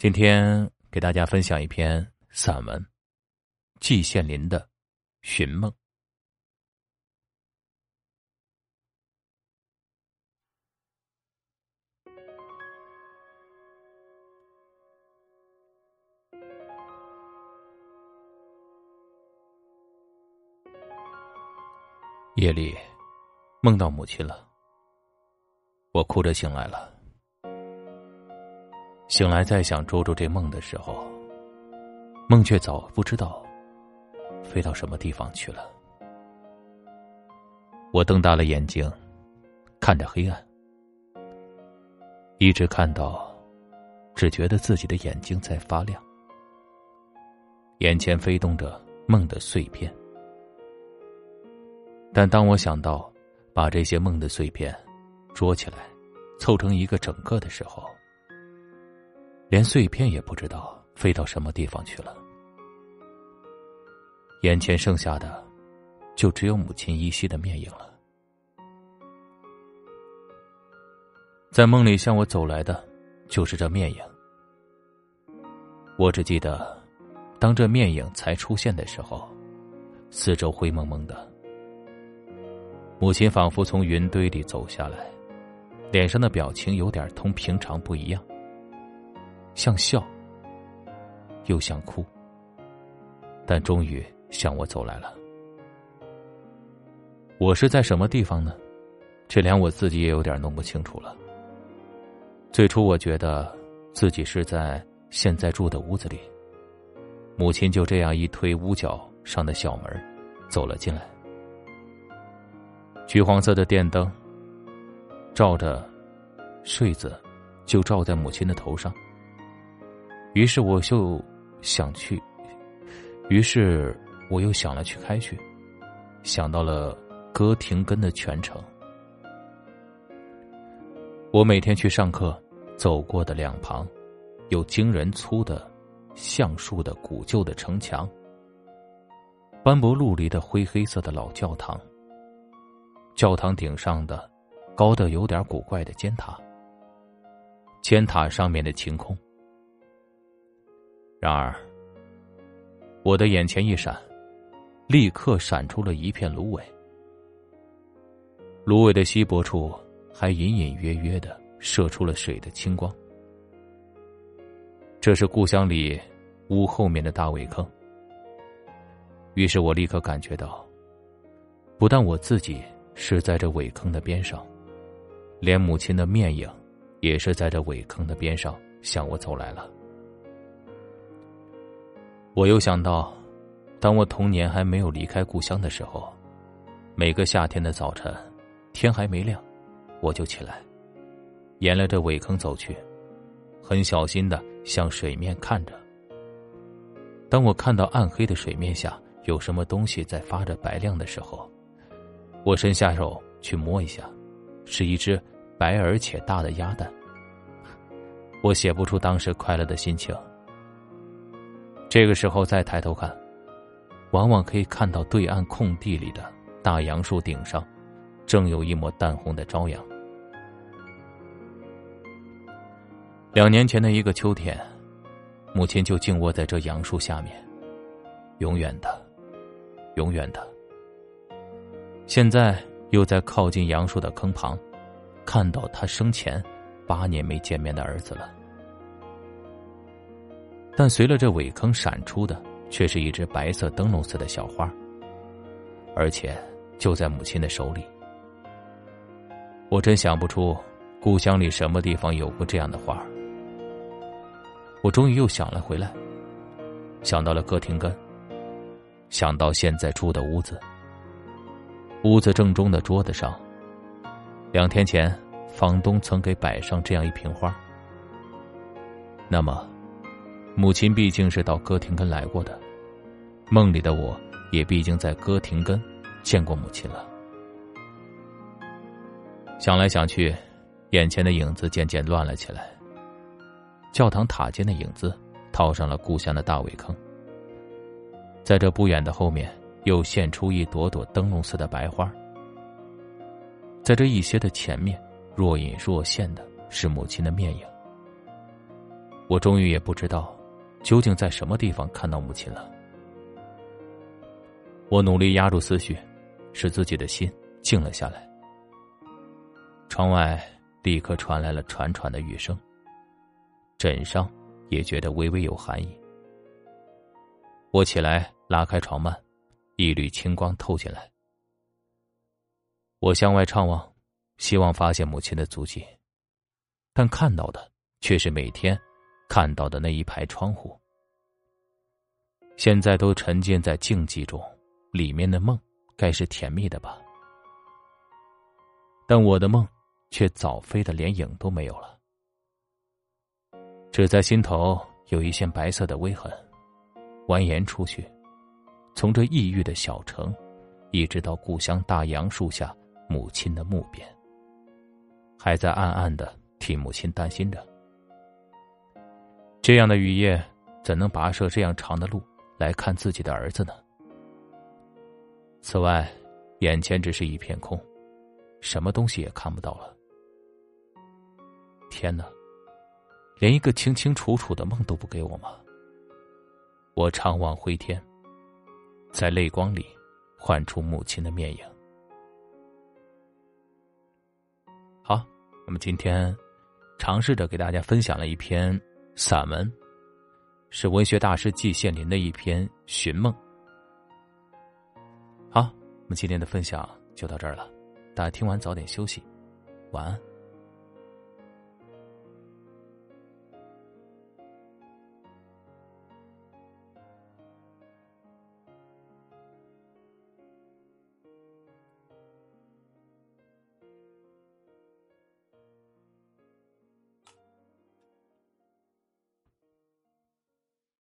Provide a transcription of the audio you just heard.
今天给大家分享一篇散文，季羡林的《寻梦》。夜里，梦到母亲了，我哭着醒来了。醒来再想捉住这梦的时候，梦却早不知道飞到什么地方去了。我瞪大了眼睛，看着黑暗，一直看到，只觉得自己的眼睛在发亮，眼前飞动着梦的碎片。但当我想到把这些梦的碎片捉起来，凑成一个整个的时候，连碎片也不知道飞到什么地方去了，眼前剩下的就只有母亲依稀的面影了。在梦里向我走来的，就是这面影。我只记得，当这面影才出现的时候，四周灰蒙蒙的，母亲仿佛从云堆里走下来，脸上的表情有点同平常不一样。像笑，又像哭，但终于向我走来了。我是在什么地方呢？这连我自己也有点弄不清楚了。最初我觉得自己是在现在住的屋子里，母亲就这样一推屋角上的小门，走了进来。橘黄色的电灯照着睡子，就照在母亲的头上。于是我就想去，于是我又想了去开去，想到了哥廷根的全城。我每天去上课，走过的两旁，有惊人粗的橡树的古旧的城墙，斑驳陆离的灰黑色的老教堂，教堂顶上的高的有点古怪的尖塔，尖塔上面的晴空。然而，我的眼前一闪，立刻闪出了一片芦苇。芦苇的稀薄处还隐隐约约的射出了水的清光。这是故乡里屋后面的大苇坑。于是我立刻感觉到，不但我自己是在这苇坑的边上，连母亲的面影，也是在这苇坑的边上向我走来了。我又想到，当我童年还没有离开故乡的时候，每个夏天的早晨，天还没亮，我就起来，沿着这苇坑走去，很小心的向水面看着。当我看到暗黑的水面下有什么东西在发着白亮的时候，我伸下手去摸一下，是一只白而且大的鸭蛋。我写不出当时快乐的心情。这个时候再抬头看，往往可以看到对岸空地里的大杨树顶上，正有一抹淡红的朝阳。两年前的一个秋天，母亲就静卧在这杨树下面，永远的，永远的。现在又在靠近杨树的坑旁，看到他生前八年没见面的儿子了。但随了这苇坑闪出的，却是一只白色灯笼似的小花，而且就在母亲的手里。我真想不出故乡里什么地方有过这样的花。我终于又想了回来，想到了歌廷根，想到现在住的屋子。屋子正中的桌子上，两天前房东曾给摆上这样一瓶花。那么。母亲毕竟是到哥廷根来过的，梦里的我也毕竟在哥廷根见过母亲了。想来想去，眼前的影子渐渐乱了起来。教堂塔尖的影子套上了故乡的大苇坑，在这不远的后面又现出一朵朵灯笼似的白花。在这一些的前面，若隐若现的是母亲的面影。我终于也不知道，究竟在什么地方看到母亲了。我努力压住思绪，使自己的心静了下来。窗外立刻传来了潺潺的雨声，枕上也觉得微微有寒意。我起来拉开床幔，一缕清光透进来。我向外怅望，希望发现母亲的足迹，但看到的却是每天看到的那一排窗户。现在都沉浸在静寂中。里面的梦，该是甜蜜的吧？但我的梦，却早飞的连影都没有了，只在心头有一线白色的微痕，蜿蜒出去，从这异域的小城，一直到故乡大杨树下母亲的墓边，还在暗暗的替母亲担心着。这样的雨夜，怎能跋涉这样长的路来看自己的儿子呢？此外，眼前只是一片空，什么东西也看不到了。天哪，连一个清清楚楚的梦都不给我吗？我怅望灰天，在泪光里唤出母亲的面影。好，那么今天尝试着给大家分享了一篇散文，是文学大师季羡林的一篇《寻梦》。好，我们今天的分享就到这儿了，大家听完早点休息，晚安。